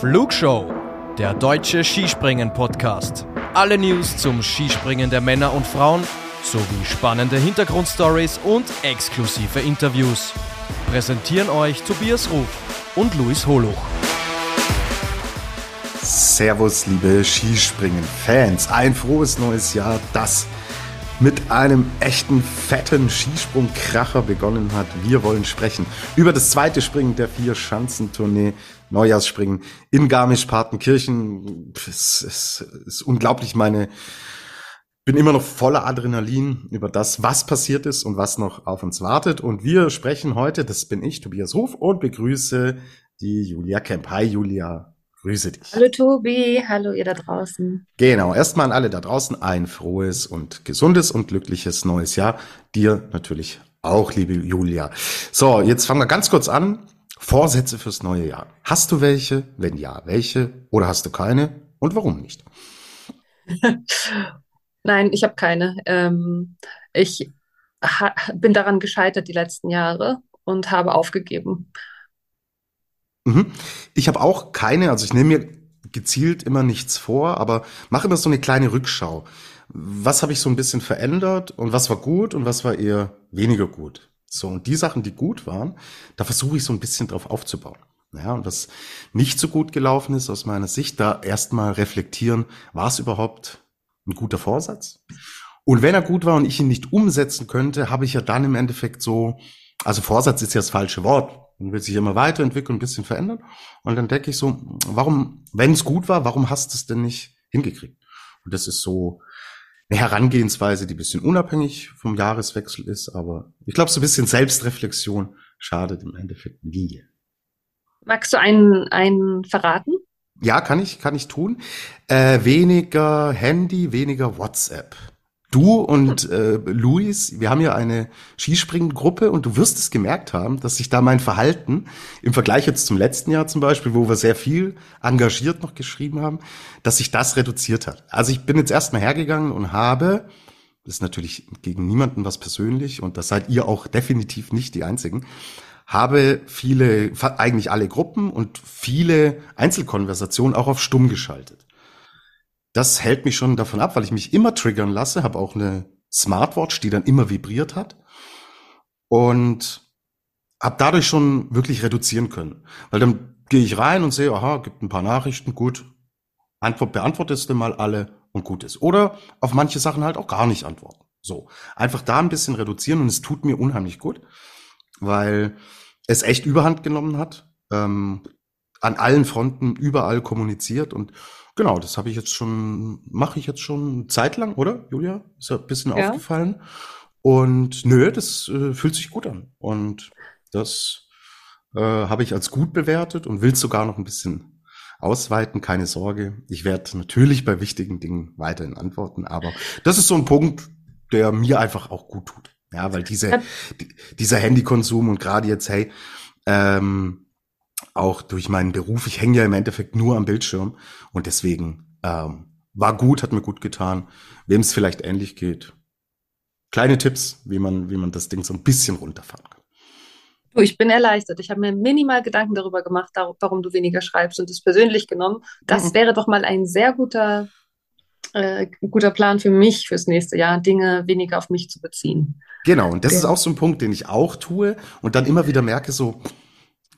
Flugshow, der deutsche Skispringen-Podcast. Alle News zum Skispringen der Männer und Frauen sowie spannende Hintergrundstories und exklusive Interviews. Präsentieren euch Tobias Ruf und Luis Holuch. Servus, liebe Skispringen-Fans. Ein frohes neues Jahr, das mit einem echten fetten Skisprungkracher begonnen hat. Wir wollen sprechen über das zweite Springen der vier Schanzentournee Neujahrsspringen in Garmisch-Partenkirchen. Es ist, ist unglaublich meine bin immer noch voller Adrenalin über das, was passiert ist und was noch auf uns wartet. Und wir sprechen heute, das bin ich, Tobias Ruf, und begrüße die Julia Kemp. Hi Julia, grüße dich. Hallo Tobi, hallo ihr da draußen. Genau, erstmal an alle da draußen ein frohes und gesundes und glückliches neues Jahr. Dir natürlich auch, liebe Julia. So, jetzt fangen wir ganz kurz an. Vorsätze fürs neue Jahr. Hast du welche? Wenn ja, welche? Oder hast du keine? Und warum nicht? Nein, ich habe keine. Ähm, ich bin daran gescheitert die letzten Jahre und habe aufgegeben. Mhm. Ich habe auch keine, also ich nehme mir gezielt immer nichts vor, aber mache immer so eine kleine Rückschau. Was habe ich so ein bisschen verändert und was war gut und was war eher weniger gut? So, und die Sachen, die gut waren, da versuche ich so ein bisschen drauf aufzubauen. Ja, und was nicht so gut gelaufen ist aus meiner Sicht, da erstmal reflektieren, war es überhaupt ein guter Vorsatz? Und wenn er gut war und ich ihn nicht umsetzen könnte, habe ich ja dann im Endeffekt so, also Vorsatz ist ja das falsche Wort. Man will sich immer weiterentwickeln, ein bisschen verändern. Und dann denke ich so, warum, wenn es gut war, warum hast du es denn nicht hingekriegt? Und das ist so eine Herangehensweise, die ein bisschen unabhängig vom Jahreswechsel ist, aber ich glaube, so ein bisschen Selbstreflexion schadet im Endeffekt nie. Magst du einen, einen verraten? Ja, kann ich, kann ich tun. Äh, weniger Handy, weniger WhatsApp. Du und äh, Luis, wir haben ja eine Skispringgruppe und du wirst es gemerkt haben, dass sich da mein Verhalten im Vergleich jetzt zum letzten Jahr zum Beispiel, wo wir sehr viel engagiert noch geschrieben haben, dass sich das reduziert hat. Also ich bin jetzt erstmal hergegangen und habe, das ist natürlich gegen niemanden was persönlich und das seid ihr auch definitiv nicht die Einzigen, habe viele, eigentlich alle Gruppen und viele Einzelkonversationen auch auf stumm geschaltet das hält mich schon davon ab, weil ich mich immer triggern lasse, habe auch eine Smartwatch, die dann immer vibriert hat und habe dadurch schon wirklich reduzieren können. Weil dann gehe ich rein und sehe, aha, gibt ein paar Nachrichten, gut, Antwort beantwortest du mal alle und gut ist. Oder auf manche Sachen halt auch gar nicht antworten. So, einfach da ein bisschen reduzieren und es tut mir unheimlich gut, weil es echt Überhand genommen hat, ähm, an allen Fronten überall kommuniziert und Genau, das habe ich jetzt schon, mache ich jetzt schon zeitlang, oder, Julia? Ist ja ein bisschen ja. aufgefallen. Und nö, das äh, fühlt sich gut an. Und das äh, habe ich als gut bewertet und will sogar noch ein bisschen ausweiten, keine Sorge. Ich werde natürlich bei wichtigen Dingen weiterhin antworten, aber das ist so ein Punkt, der mir einfach auch gut tut. Ja, weil diese, die, dieser Handykonsum und gerade jetzt, hey, ähm, auch durch meinen Beruf, ich hänge ja im Endeffekt nur am Bildschirm und deswegen ähm, war gut, hat mir gut getan. Wem es vielleicht ähnlich geht, kleine Tipps, wie man, wie man das Ding so ein bisschen runterfahren kann. Du, ich bin erleichtert. Ich habe mir minimal Gedanken darüber gemacht, warum du weniger schreibst und es persönlich genommen. Das mhm. wäre doch mal ein sehr guter, äh, guter Plan für mich fürs nächste Jahr, Dinge weniger auf mich zu beziehen. Genau, und das ja. ist auch so ein Punkt, den ich auch tue und dann immer wieder merke, so,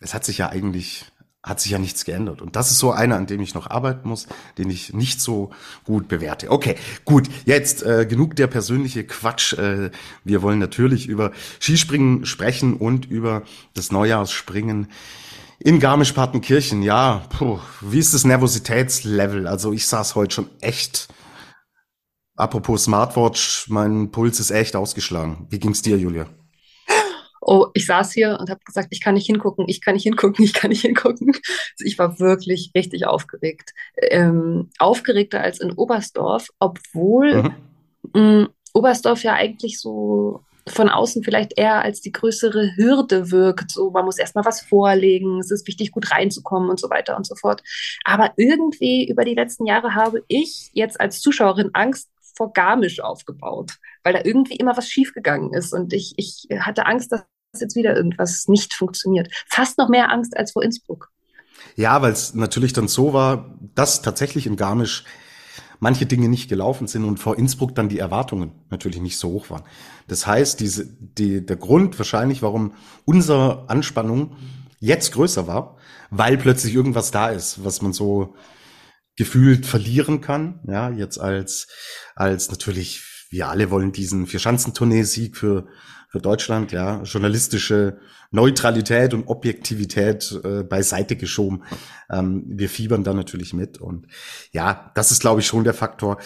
es hat sich ja eigentlich, hat sich ja nichts geändert. Und das ist so einer, an dem ich noch arbeiten muss, den ich nicht so gut bewerte. Okay, gut, jetzt äh, genug der persönliche Quatsch. Äh, wir wollen natürlich über Skispringen sprechen und über das Neujahrsspringen in Garmisch-Partenkirchen. Ja, puh, wie ist das Nervositätslevel? Also ich saß heute schon echt. Apropos Smartwatch, mein Puls ist echt ausgeschlagen. Wie ging's dir, Julia? Oh, ich saß hier und habe gesagt, ich kann nicht hingucken, ich kann nicht hingucken, ich kann nicht hingucken. Also ich war wirklich richtig aufgeregt. Ähm, aufgeregter als in Oberstdorf, obwohl mhm. mh, Oberstdorf ja eigentlich so von außen vielleicht eher als die größere Hürde wirkt. So, man muss erstmal was vorlegen, es ist wichtig, gut reinzukommen und so weiter und so fort. Aber irgendwie über die letzten Jahre habe ich jetzt als Zuschauerin Angst vor Garmisch aufgebaut, weil da irgendwie immer was schiefgegangen ist. Und ich, ich hatte Angst, dass jetzt wieder irgendwas nicht funktioniert. Fast noch mehr Angst als vor Innsbruck. Ja, weil es natürlich dann so war, dass tatsächlich in Garmisch manche Dinge nicht gelaufen sind und vor Innsbruck dann die Erwartungen natürlich nicht so hoch waren. Das heißt, diese, die, der Grund wahrscheinlich, warum unsere Anspannung jetzt größer war, weil plötzlich irgendwas da ist, was man so gefühlt verlieren kann. Ja, jetzt als, als natürlich, wir alle wollen diesen Vierschanzentournee-Sieg für, für Deutschland, ja, journalistische Neutralität und Objektivität äh, beiseite geschoben. Ähm, wir fiebern da natürlich mit. Und ja, das ist, glaube ich, schon der Faktor,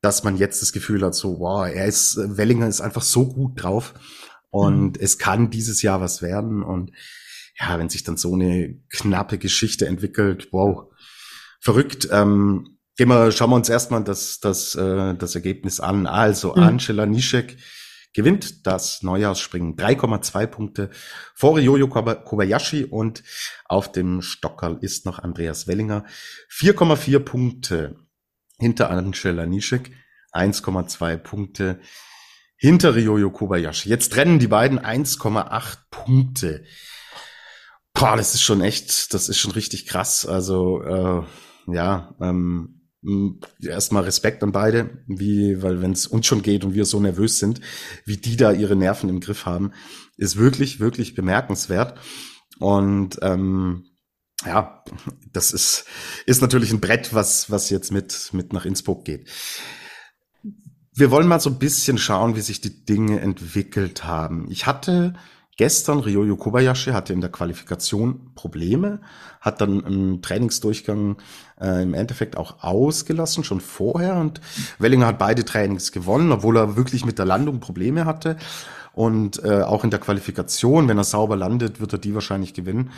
dass man jetzt das Gefühl hat, so, wow, er ist, Wellinger ist einfach so gut drauf. Und mhm. es kann dieses Jahr was werden. Und ja, wenn sich dann so eine knappe Geschichte entwickelt, wow, verrückt. Ähm, gehen wir, schauen wir uns erstmal das, das, äh, das Ergebnis an. Also mhm. Angela Nischek gewinnt das Neujahrsspringen 3,2 Punkte vor Yoyo Kobayashi und auf dem Stockerl ist noch Andreas Wellinger 4,4 Punkte hinter Angela Nischek, 1,2 Punkte hinter Ryoyo Kobayashi. Jetzt trennen die beiden 1,8 Punkte. Boah, das ist schon echt, das ist schon richtig krass. Also äh, ja, ähm, erstmal Respekt an beide, wie, weil wenn es uns schon geht und wir so nervös sind, wie die da ihre Nerven im Griff haben, ist wirklich, wirklich bemerkenswert. Und ähm, ja, das ist, ist natürlich ein Brett, was, was jetzt mit, mit nach Innsbruck geht. Wir wollen mal so ein bisschen schauen, wie sich die Dinge entwickelt haben. Ich hatte Gestern Ryoyo Kobayashi hatte in der Qualifikation Probleme, hat dann einen Trainingsdurchgang äh, im Endeffekt auch ausgelassen, schon vorher. Und Wellinger hat beide Trainings gewonnen, obwohl er wirklich mit der Landung Probleme hatte. Und äh, auch in der Qualifikation, wenn er sauber landet, wird er die wahrscheinlich gewinnen.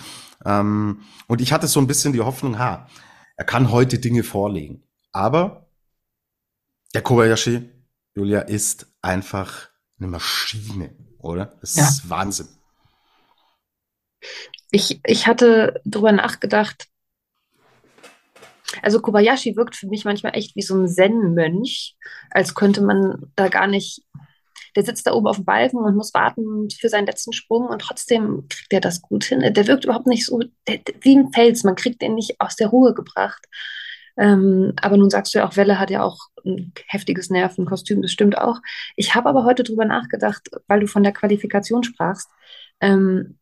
Ähm, und ich hatte so ein bisschen die Hoffnung, ha, er kann heute Dinge vorlegen. Aber der Kobayashi, Julia, ist einfach eine Maschine oder? Das ja. ist Wahnsinn. Ich, ich hatte drüber nachgedacht, also Kobayashi wirkt für mich manchmal echt wie so ein Zen-Mönch, als könnte man da gar nicht. Der sitzt da oben auf dem Balken und muss warten für seinen letzten Sprung und trotzdem kriegt er das gut hin. Der wirkt überhaupt nicht so der, wie ein Fels. Man kriegt den nicht aus der Ruhe gebracht. Ähm, aber nun sagst du ja auch, Welle hat ja auch ein heftiges Nervenkostüm, das stimmt auch. Ich habe aber heute drüber nachgedacht, weil du von der Qualifikation sprachst. Ähm,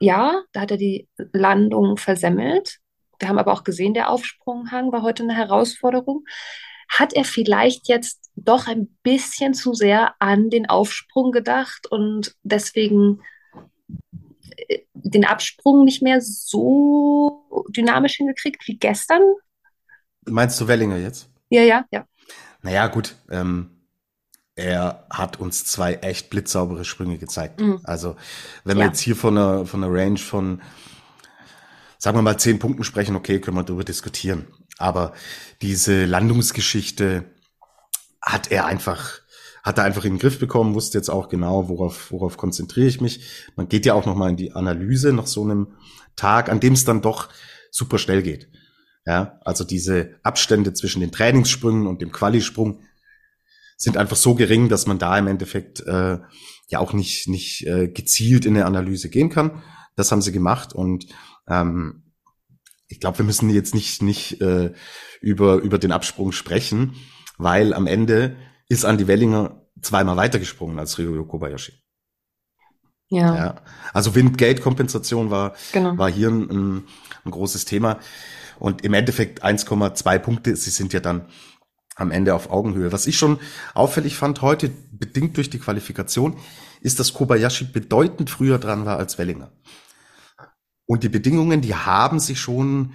ja, da hat er die Landung versemmelt. Wir haben aber auch gesehen, der Aufsprunghang war heute eine Herausforderung. Hat er vielleicht jetzt doch ein bisschen zu sehr an den Aufsprung gedacht und deswegen äh, den Absprung nicht mehr so dynamisch hingekriegt wie gestern? Meinst du Wellinger jetzt? Ja, ja, ja. Naja, gut. Ähm, er hat uns zwei echt blitzsaubere Sprünge gezeigt. Mhm. Also, wenn ja. wir jetzt hier von einer, von einer Range von, sagen wir mal, zehn Punkten sprechen, okay, können wir darüber diskutieren. Aber diese Landungsgeschichte hat er einfach, hat er einfach in den Griff bekommen, wusste jetzt auch genau, worauf, worauf konzentriere ich mich. Man geht ja auch nochmal in die Analyse nach so einem Tag, an dem es dann doch super schnell geht. Ja, also diese Abstände zwischen den Trainingssprüngen und dem Qualisprung sind einfach so gering, dass man da im Endeffekt äh, ja auch nicht nicht äh, gezielt in eine Analyse gehen kann. Das haben sie gemacht und ähm, ich glaube, wir müssen jetzt nicht nicht äh, über über den Absprung sprechen, weil am Ende ist Andy Wellinger zweimal weitergesprungen als Ryo Kobayashi. Ja. ja. Also Wind-Gate-Kompensation war, genau. war hier ein, ein, ein großes Thema. Und im Endeffekt 1,2 Punkte, sie sind ja dann am Ende auf Augenhöhe. Was ich schon auffällig fand heute, bedingt durch die Qualifikation, ist, dass Kobayashi bedeutend früher dran war als Wellinger. Und die Bedingungen, die haben sich schon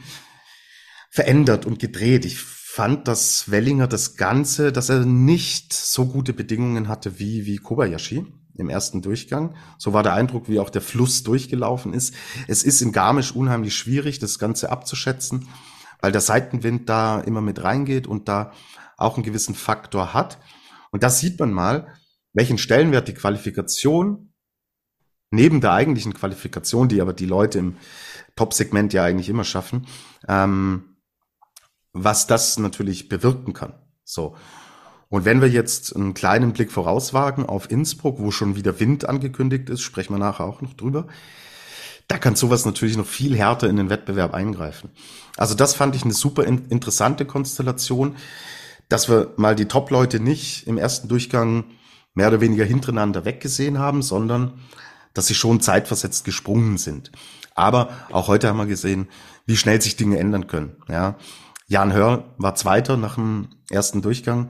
verändert und gedreht. Ich fand, dass Wellinger das Ganze, dass er nicht so gute Bedingungen hatte wie, wie Kobayashi im ersten Durchgang. So war der Eindruck, wie auch der Fluss durchgelaufen ist. Es ist in Garmisch unheimlich schwierig, das Ganze abzuschätzen, weil der Seitenwind da immer mit reingeht und da auch einen gewissen Faktor hat. Und das sieht man mal, welchen Stellenwert die Qualifikation neben der eigentlichen Qualifikation, die aber die Leute im Top-Segment ja eigentlich immer schaffen, ähm, was das natürlich bewirken kann. So. Und wenn wir jetzt einen kleinen Blick vorauswagen auf Innsbruck, wo schon wieder Wind angekündigt ist, sprechen wir nachher auch noch drüber, da kann sowas natürlich noch viel härter in den Wettbewerb eingreifen. Also das fand ich eine super in interessante Konstellation, dass wir mal die Top-Leute nicht im ersten Durchgang mehr oder weniger hintereinander weggesehen haben, sondern dass sie schon zeitversetzt gesprungen sind. Aber auch heute haben wir gesehen, wie schnell sich Dinge ändern können. Ja, Jan Hörl war Zweiter nach dem ersten Durchgang,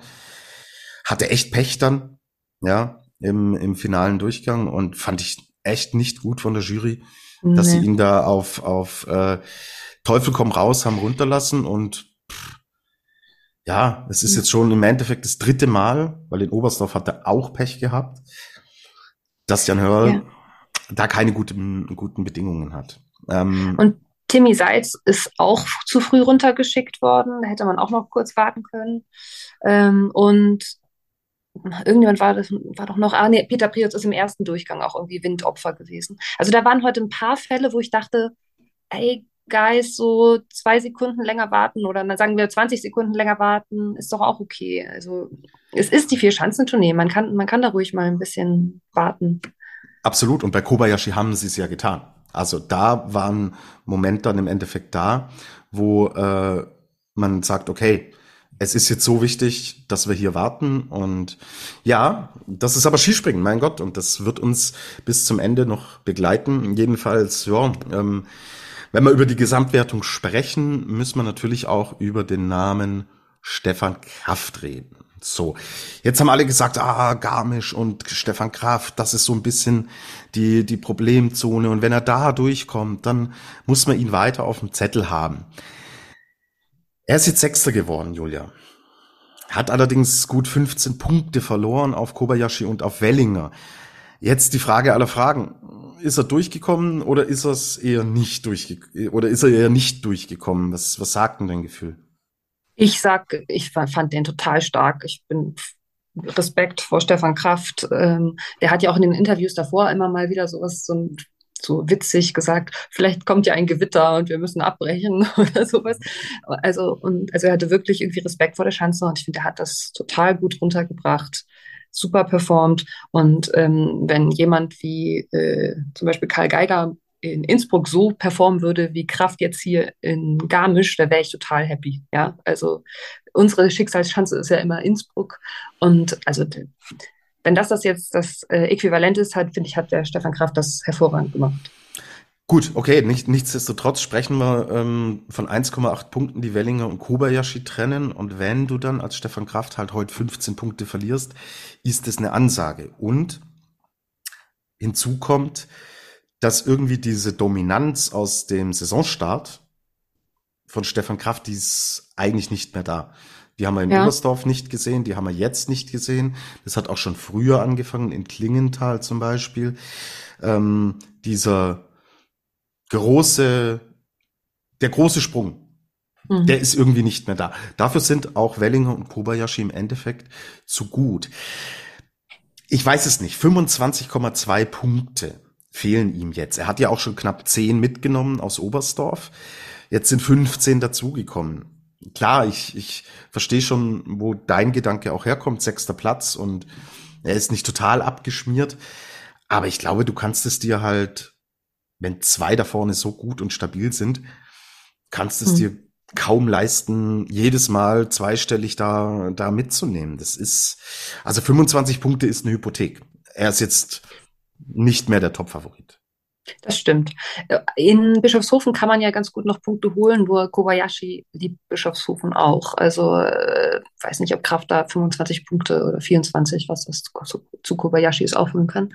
hatte echt Pech dann, ja, im, im finalen Durchgang und fand ich echt nicht gut von der Jury, nee. dass sie ihn da auf, auf äh, Teufel komm raus haben runterlassen und pff, ja, es ist jetzt schon im Endeffekt das dritte Mal, weil in Oberstdorf hat er auch Pech gehabt, dass Jan Hörl ja. da keine guten, guten Bedingungen hat. Ähm, und Timmy Seitz ist auch zu früh runtergeschickt worden. Da hätte man auch noch kurz warten können. Ähm, und irgendjemand war das, war doch noch, ah nee, Peter Prius ist im ersten Durchgang auch irgendwie Windopfer gewesen. Also da waren heute ein paar Fälle, wo ich dachte, ey, Guys, so zwei Sekunden länger warten oder dann sagen wir 20 Sekunden länger warten, ist doch auch okay. Also es ist die Vier-Schanzentournee, man kann, man kann da ruhig mal ein bisschen warten. Absolut, und bei Kobayashi haben sie es ja getan. Also da waren Momente dann im Endeffekt da, wo äh, man sagt, okay, es ist jetzt so wichtig, dass wir hier warten. Und ja, das ist aber Skispringen, mein Gott. Und das wird uns bis zum Ende noch begleiten. Jedenfalls, ja, ähm, wenn wir über die Gesamtwertung sprechen, müssen wir natürlich auch über den Namen Stefan Kraft reden. So, jetzt haben alle gesagt, ah, Garmisch und Stefan Kraft, das ist so ein bisschen die, die Problemzone. Und wenn er da durchkommt, dann muss man ihn weiter auf dem Zettel haben. Er ist jetzt Sechster geworden, Julia. Hat allerdings gut 15 Punkte verloren auf Kobayashi und auf Wellinger. Jetzt die Frage aller Fragen. Ist er durchgekommen oder ist er eher nicht durchgekommen? Oder ist er eher nicht durchgekommen? Was, was sagt denn dein Gefühl? Ich sag, ich fand den total stark. Ich bin Respekt vor Stefan Kraft. Ähm, der hat ja auch in den Interviews davor immer mal wieder sowas, so ein so witzig gesagt, vielleicht kommt ja ein Gewitter und wir müssen abbrechen oder sowas. Also, und, also er hatte wirklich irgendwie Respekt vor der Schanze und ich finde, er hat das total gut runtergebracht, super performt. Und ähm, wenn jemand wie äh, zum Beispiel Karl Geiger in Innsbruck so performen würde wie Kraft jetzt hier in Garmisch, da wäre ich total happy. Ja, also unsere Schicksalschanze ist ja immer Innsbruck und also wenn das das jetzt das äh, Äquivalent ist, hat, finde ich, hat der Stefan Kraft das hervorragend gemacht. Gut, okay, nicht, nichtsdestotrotz sprechen wir ähm, von 1,8 Punkten, die Wellinger und Kobayashi trennen. Und wenn du dann als Stefan Kraft halt heute 15 Punkte verlierst, ist das eine Ansage. Und hinzu kommt, dass irgendwie diese Dominanz aus dem Saisonstart von Stefan Kraft, die ist eigentlich nicht mehr da. Die haben wir in ja. Oberstdorf nicht gesehen, die haben wir jetzt nicht gesehen. Das hat auch schon früher angefangen, in Klingenthal zum Beispiel. Ähm, dieser große, der große Sprung, mhm. der ist irgendwie nicht mehr da. Dafür sind auch Wellinger und Kobayashi im Endeffekt zu gut. Ich weiß es nicht, 25,2 Punkte fehlen ihm jetzt. Er hat ja auch schon knapp 10 mitgenommen aus Oberstdorf. Jetzt sind 15 dazugekommen klar, ich, ich verstehe schon, wo dein Gedanke auch herkommt, sechster Platz und er ist nicht total abgeschmiert. Aber ich glaube, du kannst es dir halt, wenn zwei da vorne so gut und stabil sind, kannst es hm. dir kaum leisten, jedes Mal zweistellig da, da mitzunehmen. Das ist, also 25 Punkte ist eine Hypothek. Er ist jetzt nicht mehr der Top-Favorit. Das stimmt. Äh, in Bischofshofen kann man ja ganz gut noch Punkte holen, nur Kobayashi liebt Bischofshofen auch. Also äh, weiß nicht, ob Kraft da 25 Punkte oder 24, was das zu, zu Kobayashi ist, aufholen kann.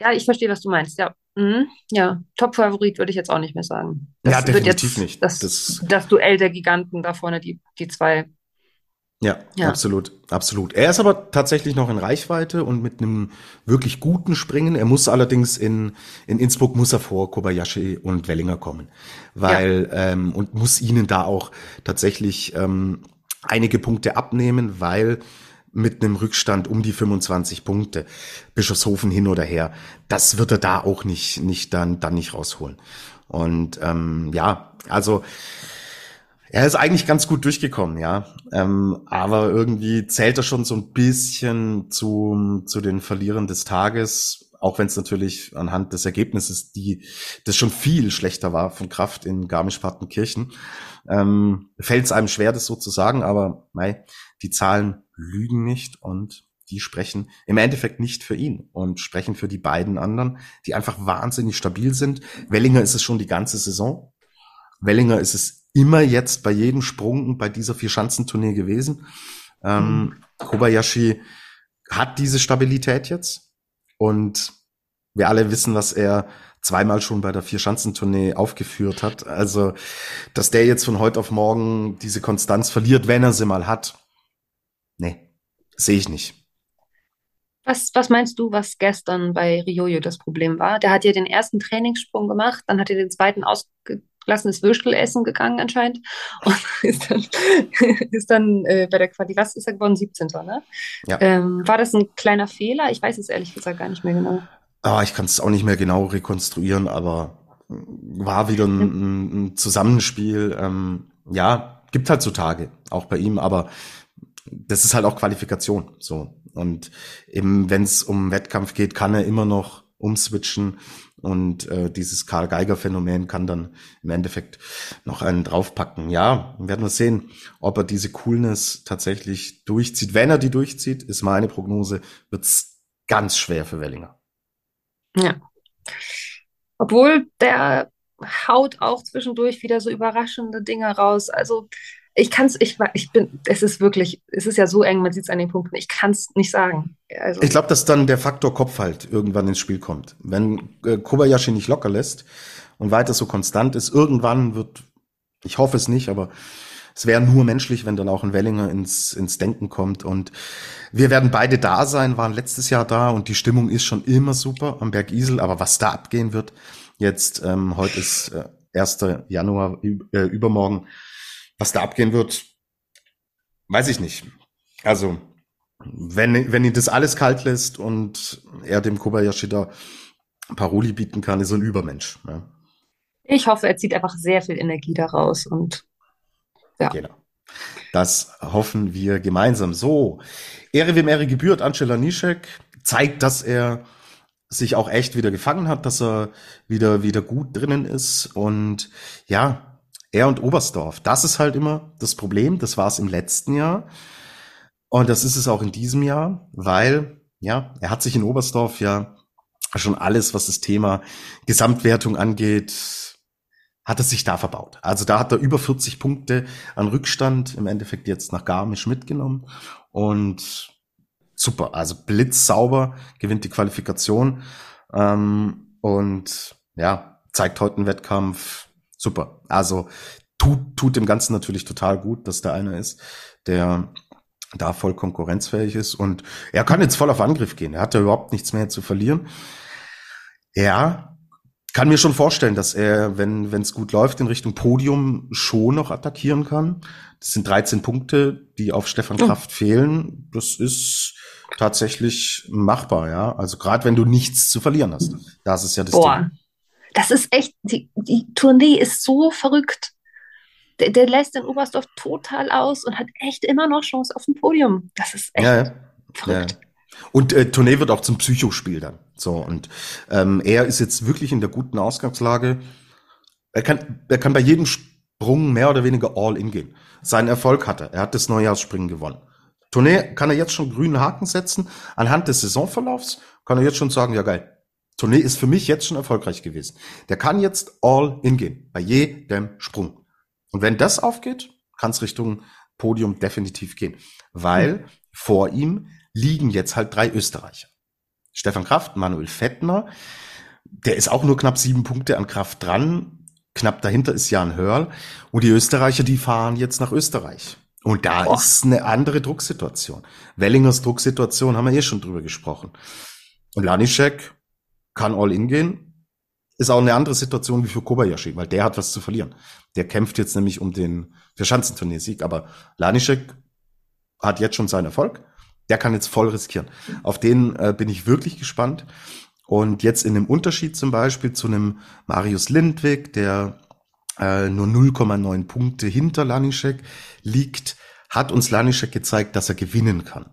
Ja, ich verstehe, was du meinst. Ja, mhm. ja. Top-Favorit würde ich jetzt auch nicht mehr sagen. Das ja, definitiv nicht. Das, das, das Duell der Giganten da vorne, die, die zwei ja, ja, absolut, absolut. Er ist aber tatsächlich noch in Reichweite und mit einem wirklich guten Springen. Er muss allerdings in, in Innsbruck muss er vor Kobayashi und Wellinger kommen, weil ja. ähm, und muss ihnen da auch tatsächlich ähm, einige Punkte abnehmen, weil mit einem Rückstand um die 25 Punkte Bischofshofen hin oder her, das wird er da auch nicht nicht dann dann nicht rausholen. Und ähm, ja, also er ist eigentlich ganz gut durchgekommen, ja. Ähm, aber irgendwie zählt er schon so ein bisschen zu, zu den Verlierern des Tages. auch wenn es natürlich anhand des Ergebnisses, die das schon viel schlechter war von Kraft in Garmisch-Partenkirchen, ähm, fällt es einem schwer, das so zu sagen, aber mei, die Zahlen lügen nicht und die sprechen im Endeffekt nicht für ihn und sprechen für die beiden anderen, die einfach wahnsinnig stabil sind. Wellinger ist es schon die ganze Saison. Wellinger ist es immer jetzt bei jedem Sprung bei dieser Vier-Schanzentournee gewesen. Ähm, mhm. Kobayashi hat diese Stabilität jetzt und wir alle wissen, was er zweimal schon bei der Vier-Schanzentournee aufgeführt hat. Also, dass der jetzt von heute auf morgen diese Konstanz verliert, wenn er sie mal hat, nee, sehe ich nicht. Was, was meinst du, was gestern bei Riojo das Problem war? Der hat ja den ersten Trainingssprung gemacht, dann hat er den zweiten ausgelassenes Würstel essen gegangen anscheinend und ist dann, ist dann äh, bei der Quali, was ist er geworden? 17. Ne? Ja. Ähm, war das ein kleiner Fehler? Ich weiß es ehrlich gesagt gar nicht mehr genau. Ah, ich kann es auch nicht mehr genau rekonstruieren, aber war wieder ein, ein Zusammenspiel. Ähm, ja, gibt halt so Tage, auch bei ihm, aber das ist halt auch Qualifikation. So. Und eben, wenn es um Wettkampf geht, kann er immer noch umswitchen und äh, dieses Karl Geiger Phänomen kann dann im Endeffekt noch einen draufpacken. Ja, werden wir sehen, ob er diese Coolness tatsächlich durchzieht. Wenn er die durchzieht, ist meine Prognose, wird's ganz schwer für Wellinger. Ja. Obwohl der haut auch zwischendurch wieder so überraschende Dinge raus. Also ich kann es, ich, ich bin, es ist wirklich, es ist ja so eng, man sieht es an den Punkten, ich kann es nicht sagen. Also, ich glaube, dass dann der Faktor Kopf halt irgendwann ins Spiel kommt. Wenn äh, Kobayashi nicht locker lässt und weiter so konstant ist, irgendwann wird, ich hoffe es nicht, aber es wäre nur menschlich, wenn dann auch ein Wellinger ins, ins Denken kommt. Und wir werden beide da sein, waren letztes Jahr da und die Stimmung ist schon immer super am Berg Isel. Aber was da abgehen wird, jetzt, ähm, heute ist äh, 1. Januar, äh, übermorgen, was da abgehen wird, weiß ich nicht. Also, wenn, wenn ihn das alles kalt lässt und er dem Kobayashi da Paroli bieten kann, ist er ein Übermensch. Ja. Ich hoffe, er zieht einfach sehr viel Energie daraus und ja. Genau. Das hoffen wir gemeinsam. So, Ehre wem Ehre gebührt, Angela Nischek zeigt, dass er sich auch echt wieder gefangen hat, dass er wieder, wieder gut drinnen ist und ja, er und Oberstdorf. Das ist halt immer das Problem. Das war es im letzten Jahr. Und das ist es auch in diesem Jahr, weil, ja, er hat sich in Oberstdorf ja schon alles, was das Thema Gesamtwertung angeht, hat er sich da verbaut. Also da hat er über 40 Punkte an Rückstand im Endeffekt jetzt nach Garmisch mitgenommen und super, also blitzsauber gewinnt die Qualifikation ähm, und ja, zeigt heute einen Wettkampf, super. Also tut, tut dem Ganzen natürlich total gut, dass da einer ist, der da voll konkurrenzfähig ist und er kann jetzt voll auf Angriff gehen. Er hat ja überhaupt nichts mehr zu verlieren. Er kann mir schon vorstellen, dass er, wenn es gut läuft, in Richtung Podium schon noch attackieren kann. Das sind 13 Punkte, die auf Stefan. Kraft oh. fehlen. Das ist tatsächlich machbar, ja. Also gerade wenn du nichts zu verlieren hast. Das ist ja das Boah. Ding. Das ist echt, die, die Tournee ist so verrückt. Der, der, lässt den Oberstdorf total aus und hat echt immer noch Chance auf dem Podium. Das ist echt ja, ja. verrückt. Ja. Und äh, Tournee wird auch zum Psychospiel dann. So, und ähm, er ist jetzt wirklich in der guten Ausgangslage. Er kann, er kann bei jedem Sprung mehr oder weniger all in gehen. Seinen Erfolg hat er. Er hat das Neujahrsspringen gewonnen. Tournee kann er jetzt schon grünen Haken setzen. Anhand des Saisonverlaufs kann er jetzt schon sagen, ja geil, Tournee ist für mich jetzt schon erfolgreich gewesen. Der kann jetzt all in gehen, bei jedem Sprung. Und wenn das aufgeht, kann es Richtung Podium definitiv gehen. Weil mhm. vor ihm liegen jetzt halt drei Österreicher. Stefan Kraft, Manuel Fettner, der ist auch nur knapp sieben Punkte an Kraft dran. Knapp dahinter ist Jan Hörl. Und die Österreicher, die fahren jetzt nach Österreich. Und da Boah. ist eine andere Drucksituation. Wellingers Drucksituation haben wir eh schon drüber gesprochen. Und Lanischek, kann all in gehen. Ist auch eine andere Situation wie für Kobayashi, weil der hat was zu verlieren. Der kämpft jetzt nämlich um den Verschanzenturnier-Sieg, aber Lanischek hat jetzt schon seinen Erfolg. Der kann jetzt voll riskieren. Auf den äh, bin ich wirklich gespannt. Und jetzt in dem Unterschied zum Beispiel zu einem Marius Lindwig, der äh, nur 0,9 Punkte hinter Lanischek liegt, hat uns Lanischek gezeigt, dass er gewinnen kann.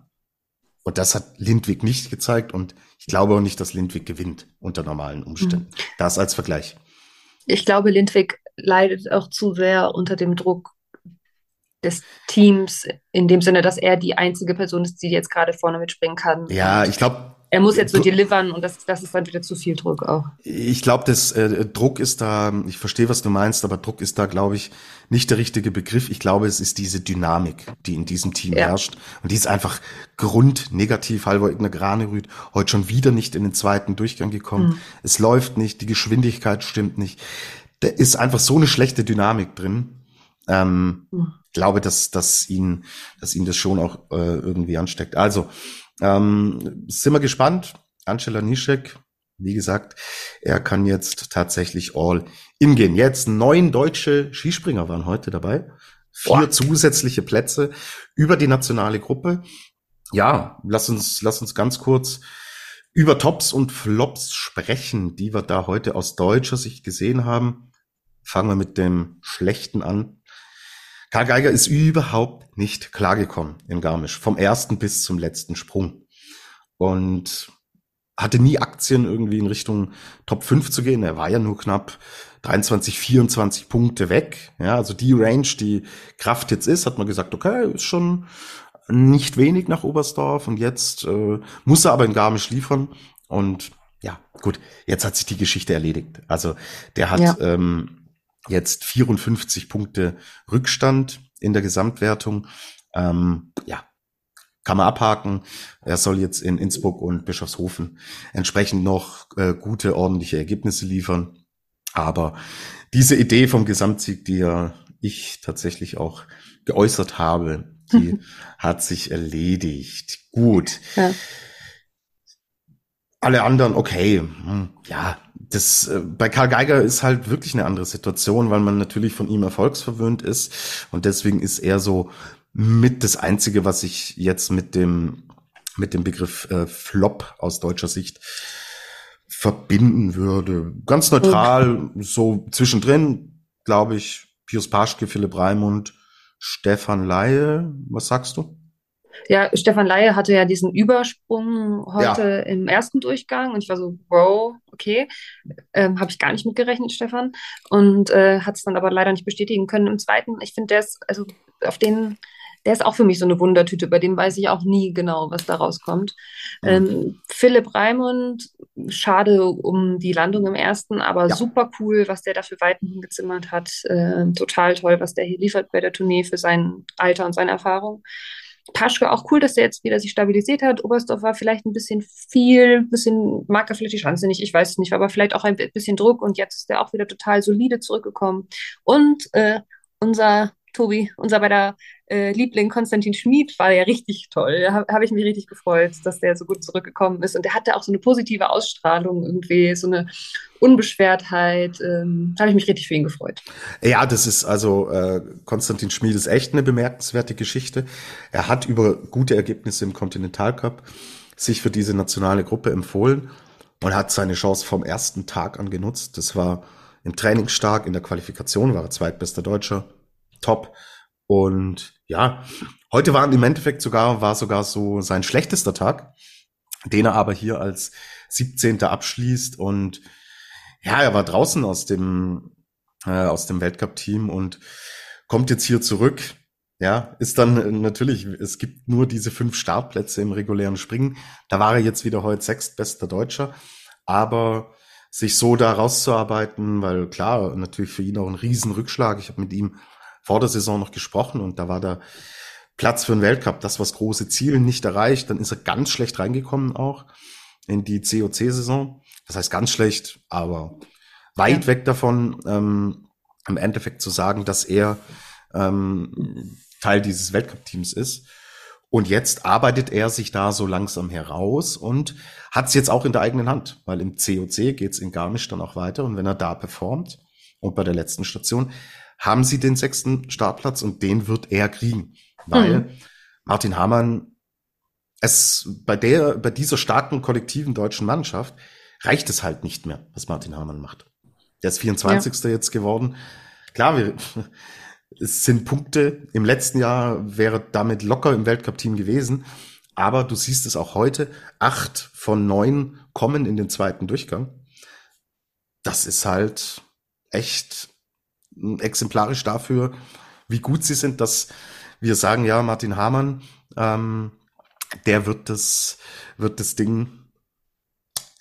Und das hat Lindwig nicht gezeigt. Und Ich glaube auch nicht, dass Lindwig gewinnt unter normalen Umständen. Mhm. Das als Vergleich. Ich glaube, Lindwig leidet auch zu sehr unter dem Druck des Teams, in dem Sinne, dass er die einzige Person ist, die jetzt gerade vorne mitspringen kann. Ja, ich glaube, er muss jetzt so delivern und das, das ist dann wieder zu viel Druck auch. Ich glaube, das äh, Druck ist da, ich verstehe, was du meinst, aber Druck ist da, glaube ich, nicht der richtige Begriff. Ich glaube, es ist diese Dynamik, die in diesem Team ja. herrscht. Und die ist einfach grundnegativ. Halvor Igner Granerüth heute schon wieder nicht in den zweiten Durchgang gekommen. Mhm. Es läuft nicht, die Geschwindigkeit stimmt nicht. Da ist einfach so eine schlechte Dynamik drin. Ähm, mhm. glaube, dass, dass ihn, dass ihn das schon auch äh, irgendwie ansteckt. Also, ähm, sind wir gespannt. Angela Nischek, wie gesagt, er kann jetzt tatsächlich all in gehen. Jetzt neun deutsche Skispringer waren heute dabei. Vier What? zusätzliche Plätze über die nationale Gruppe. Ja, lass uns, lass uns ganz kurz über Tops und Flops sprechen, die wir da heute aus deutscher Sicht gesehen haben. Fangen wir mit dem Schlechten an. Karl Geiger ist überhaupt nicht klargekommen in Garmisch, vom ersten bis zum letzten Sprung. Und hatte nie Aktien irgendwie in Richtung Top 5 zu gehen. Er war ja nur knapp 23, 24 Punkte weg. Ja, also die Range, die Kraft jetzt ist, hat man gesagt, okay, ist schon nicht wenig nach Oberstdorf und jetzt äh, muss er aber in Garmisch liefern. Und ja, gut, jetzt hat sich die Geschichte erledigt. Also der hat ja. ähm, jetzt 54 Punkte Rückstand in der Gesamtwertung. Ähm, ja, kann man abhaken. Er soll jetzt in Innsbruck und Bischofshofen entsprechend noch äh, gute, ordentliche Ergebnisse liefern. Aber diese Idee vom Gesamtsieg, die ja ich tatsächlich auch geäußert habe, die hat sich erledigt. Gut. Ja. Alle anderen, okay, hm, ja, das äh, bei Karl Geiger ist halt wirklich eine andere Situation, weil man natürlich von ihm erfolgsverwöhnt ist und deswegen ist er so mit das einzige, was ich jetzt mit dem mit dem Begriff äh, Flop aus deutscher Sicht verbinden würde. Ganz neutral, okay. so zwischendrin, glaube ich, Pius Paschke, Philipp Raimund, Stefan Laie. Was sagst du? Ja, Stefan Laie hatte ja diesen Übersprung heute ja. im ersten Durchgang und ich war so, wow, okay, ähm, habe ich gar nicht mitgerechnet, Stefan. Und äh, hat es dann aber leider nicht bestätigen können im zweiten. Ich finde, der ist, also auf den, der ist auch für mich so eine Wundertüte, bei dem weiß ich auch nie genau, was da rauskommt. Mhm. Ähm, Philipp Raimund, schade um die Landung im ersten, aber ja. super cool, was der da für Weiten hingezimmert hat. Äh, total toll, was der hier liefert bei der Tournee für sein Alter und seine Erfahrung. Paschke auch cool, dass der jetzt wieder sich stabilisiert hat. Oberstdorf war vielleicht ein bisschen viel, bisschen, mag er vielleicht die Chance nicht, ich weiß es nicht, aber vielleicht auch ein bisschen Druck und jetzt ist er auch wieder total solide zurückgekommen. Und äh, unser Tobi, unser beider äh, Liebling Konstantin Schmid war ja richtig toll. Da habe hab ich mich richtig gefreut, dass der so gut zurückgekommen ist. Und der hatte auch so eine positive Ausstrahlung irgendwie, so eine Unbeschwertheit. Ähm, da habe ich mich richtig für ihn gefreut. Ja, das ist also äh, Konstantin Schmid ist echt eine bemerkenswerte Geschichte. Er hat über gute Ergebnisse im Kontinentalcup sich für diese nationale Gruppe empfohlen und hat seine Chance vom ersten Tag an genutzt. Das war im Training stark, in der Qualifikation war er zweitbester Deutscher top. Und ja, heute war im Endeffekt sogar, war sogar so sein schlechtester Tag, den er aber hier als 17. abschließt und ja, er war draußen aus dem, äh, aus dem Weltcup-Team und kommt jetzt hier zurück. Ja, ist dann natürlich, es gibt nur diese fünf Startplätze im regulären Springen. Da war er jetzt wieder heute sechstbester Deutscher. Aber sich so da rauszuarbeiten, weil klar, natürlich für ihn auch ein Riesenrückschlag. Ich habe mit ihm vor der Saison noch gesprochen und da war der Platz für den Weltcup, das was große Ziele nicht erreicht, dann ist er ganz schlecht reingekommen auch in die COC-Saison. Das heißt ganz schlecht, aber weit ja. weg davon, ähm, im Endeffekt zu sagen, dass er ähm, Teil dieses Weltcup-Teams ist. Und jetzt arbeitet er sich da so langsam heraus und hat es jetzt auch in der eigenen Hand, weil im COC geht es in Garmisch dann auch weiter und wenn er da performt und bei der letzten Station, haben sie den sechsten Startplatz und den wird er kriegen, weil mhm. Martin Hamann es bei der bei dieser starken kollektiven deutschen Mannschaft reicht es halt nicht mehr, was Martin Hamann macht. Der ist 24. Ja. jetzt geworden. Klar, wir, es sind Punkte. Im letzten Jahr wäre damit locker im Weltcup-Team gewesen. Aber du siehst es auch heute, acht von neun kommen in den zweiten Durchgang. Das ist halt echt exemplarisch dafür, wie gut sie sind, dass wir sagen, ja, Martin Hamann, ähm, der wird das, wird das Ding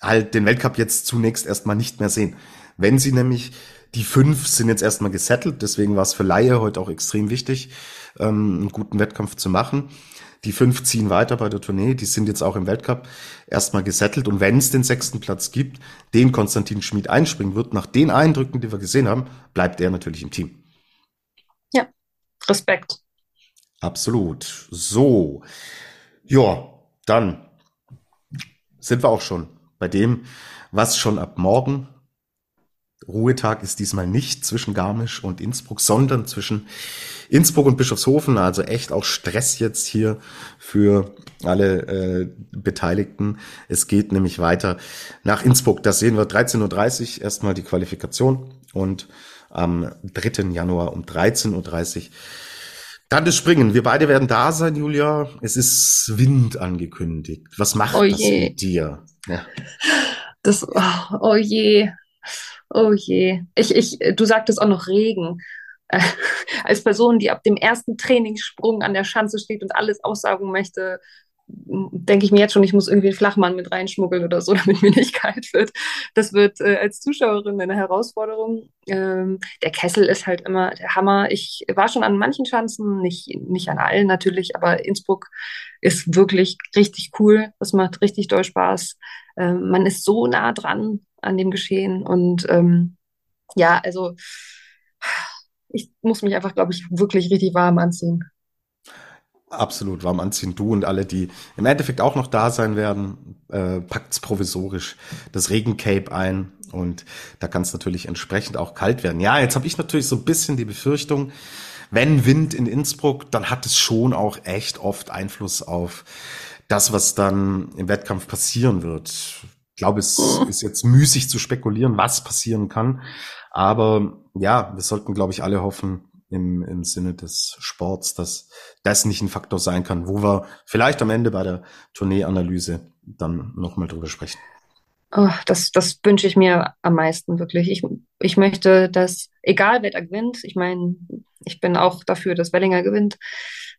halt den Weltcup jetzt zunächst erstmal nicht mehr sehen. Wenn sie nämlich die fünf sind jetzt erstmal gesettelt, deswegen war es für Laie heute auch extrem wichtig, ähm, einen guten Wettkampf zu machen. Die fünf ziehen weiter bei der Tournee, die sind jetzt auch im Weltcup erstmal gesettelt. Und wenn es den sechsten Platz gibt, den Konstantin Schmid einspringen wird, nach den Eindrücken, die wir gesehen haben, bleibt er natürlich im Team. Ja, Respekt. Absolut. So. Ja, dann sind wir auch schon bei dem, was schon ab morgen Ruhetag ist diesmal nicht zwischen Garmisch und Innsbruck, sondern zwischen Innsbruck und Bischofshofen. Also echt auch Stress jetzt hier für alle äh, Beteiligten. Es geht nämlich weiter nach Innsbruck. Das sehen wir 13.30 Uhr erstmal die Qualifikation und am 3. Januar um 13.30 Uhr dann das Springen. Wir beide werden da sein, Julia. Es ist Wind angekündigt. Was macht oh das mit dir? Ja. Das, oh, oh je. Oh je. Ich, ich, du sagtest auch noch Regen. Als Person, die ab dem ersten Trainingssprung an der Schanze steht und alles aussaugen möchte, denke ich mir jetzt schon, ich muss irgendwie einen Flachmann mit reinschmuggeln oder so, damit mir nicht kalt wird. Das wird äh, als Zuschauerin eine Herausforderung. Ähm, der Kessel ist halt immer der Hammer. Ich war schon an manchen Schanzen, nicht, nicht an allen natürlich, aber Innsbruck ist wirklich richtig cool. Das macht richtig doll Spaß. Ähm, man ist so nah dran an dem Geschehen und ähm, ja, also ich muss mich einfach, glaube ich, wirklich richtig warm anziehen. Absolut warm anziehen. Du und alle, die im Endeffekt auch noch da sein werden, äh, packt's provisorisch das Regencape ein und da kann es natürlich entsprechend auch kalt werden. Ja, jetzt habe ich natürlich so ein bisschen die Befürchtung, wenn Wind in Innsbruck, dann hat es schon auch echt oft Einfluss auf das, was dann im Wettkampf passieren wird. Ich glaube, es ist jetzt müßig zu spekulieren, was passieren kann. Aber ja, wir sollten, glaube ich, alle hoffen, im, im Sinne des Sports, dass das nicht ein Faktor sein kann, wo wir vielleicht am Ende bei der Tourneeanalyse dann nochmal drüber sprechen. Oh, das, das wünsche ich mir am meisten wirklich. Ich, ich möchte, dass, egal wer da gewinnt, ich meine, ich bin auch dafür, dass Wellinger gewinnt,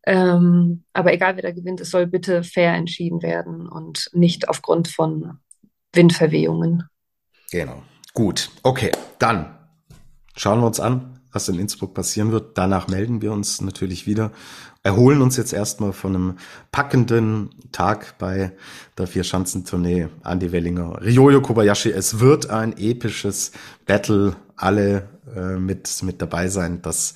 ähm, aber egal wer da gewinnt, es soll bitte fair entschieden werden und nicht aufgrund von Windverwehungen. Genau. Gut. Okay. Dann schauen wir uns an, was in Innsbruck passieren wird. Danach melden wir uns natürlich wieder, erholen uns jetzt erstmal von einem packenden Tag bei der Vier-Schanzentournee Andy Wellinger, Ryoyo Kobayashi. Es wird ein episches Battle, alle äh, mit, mit dabei sein. Das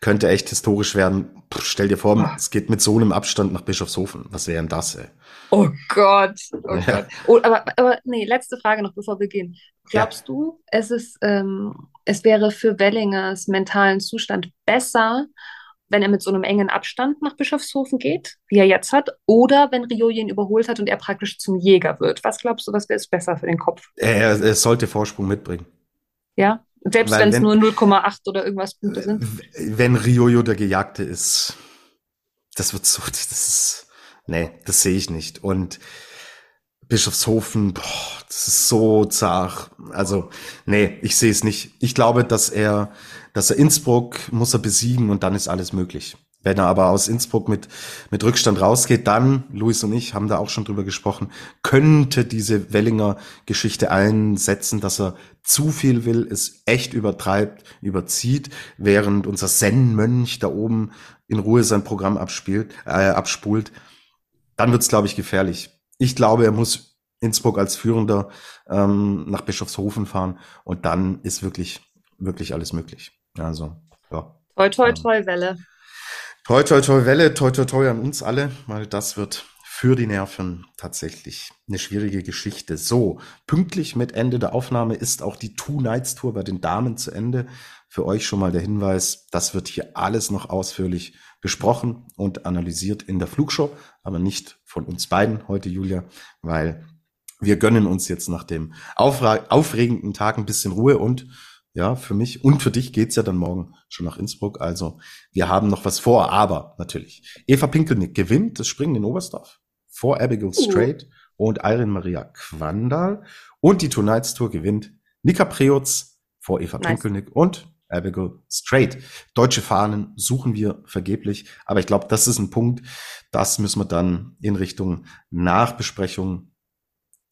könnte echt historisch werden. Puh, stell dir vor, oh. es geht mit so einem Abstand nach Bischofshofen. Was wäre denn das, ey? Oh Gott, oh ja. Gott. Oh, aber, aber nee, letzte Frage noch, bevor wir gehen. Glaubst ja. du, es ist, ähm, es wäre für Wellingers mentalen Zustand besser, wenn er mit so einem engen Abstand nach Bischofshofen geht, wie er jetzt hat, oder wenn Rio ihn überholt hat und er praktisch zum Jäger wird? Was glaubst du, was wäre es besser für den Kopf? Er, er sollte Vorsprung mitbringen. Ja, selbst wenn es nur 0,8 oder irgendwas Punkte sind. Wenn Riojo der Gejagte ist, das wird so, das ist, nee, das sehe ich nicht. Und Bischofshofen, boah, das ist so zart. Also, nee, ich sehe es nicht. Ich glaube, dass er, dass er Innsbruck muss er besiegen und dann ist alles möglich. Wenn er aber aus Innsbruck mit, mit Rückstand rausgeht, dann, Luis und ich haben da auch schon drüber gesprochen, könnte diese Wellinger Geschichte einsetzen, dass er zu viel will, es echt übertreibt, überzieht, während unser Zen-Mönch da oben in Ruhe sein Programm abspielt, äh, abspult. Dann wird's, glaube ich, gefährlich. Ich glaube, er muss Innsbruck als Führender ähm, nach Bischofshofen fahren und dann ist wirklich, wirklich alles möglich. Also, ja. Toi, toi, toi, Welle. Toi, toi, toi, Welle, toi, toi, toi an uns alle, weil das wird für die Nerven tatsächlich eine schwierige Geschichte. So, pünktlich mit Ende der Aufnahme ist auch die Two Nights Tour bei den Damen zu Ende. Für euch schon mal der Hinweis, das wird hier alles noch ausführlich besprochen und analysiert in der Flugshow, aber nicht von uns beiden heute, Julia, weil wir gönnen uns jetzt nach dem aufregenden Tag ein bisschen Ruhe und ja, für mich und für dich geht's ja dann morgen schon nach Innsbruck. Also wir haben noch was vor, aber natürlich. Eva Pinkelnick gewinnt das Springen in Oberstdorf. vor Abigail Strait uh. und Irene Maria Quandal. Und die Tonight's Tour gewinnt Nika Preutz vor Eva nice. Pinkelnick und Abigail Strait. Deutsche Fahnen suchen wir vergeblich, aber ich glaube, das ist ein Punkt, das müssen wir dann in Richtung Nachbesprechung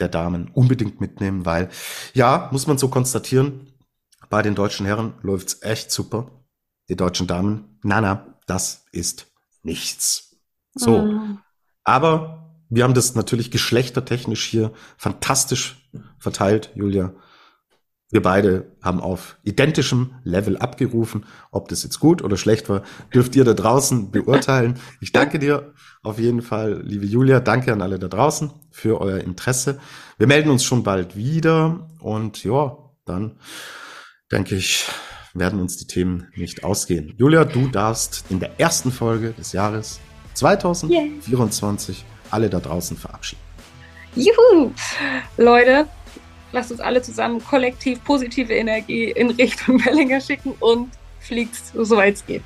der Damen unbedingt mitnehmen, weil ja, muss man so konstatieren, bei den deutschen Herren läuft's echt super. Die deutschen Damen, na na, das ist nichts. So. Mhm. Aber wir haben das natürlich geschlechtertechnisch hier fantastisch verteilt, Julia. Wir beide haben auf identischem Level abgerufen. Ob das jetzt gut oder schlecht war, dürft ihr da draußen beurteilen. Ich danke dir auf jeden Fall, liebe Julia. Danke an alle da draußen für euer Interesse. Wir melden uns schon bald wieder und ja, dann denke ich, werden uns die Themen nicht ausgehen. Julia, du darfst in der ersten Folge des Jahres 2024 yeah. alle da draußen verabschieden. Juhu! Leute, lasst uns alle zusammen kollektiv positive Energie in Richtung Bellinger schicken und fliegt, soweit es geht.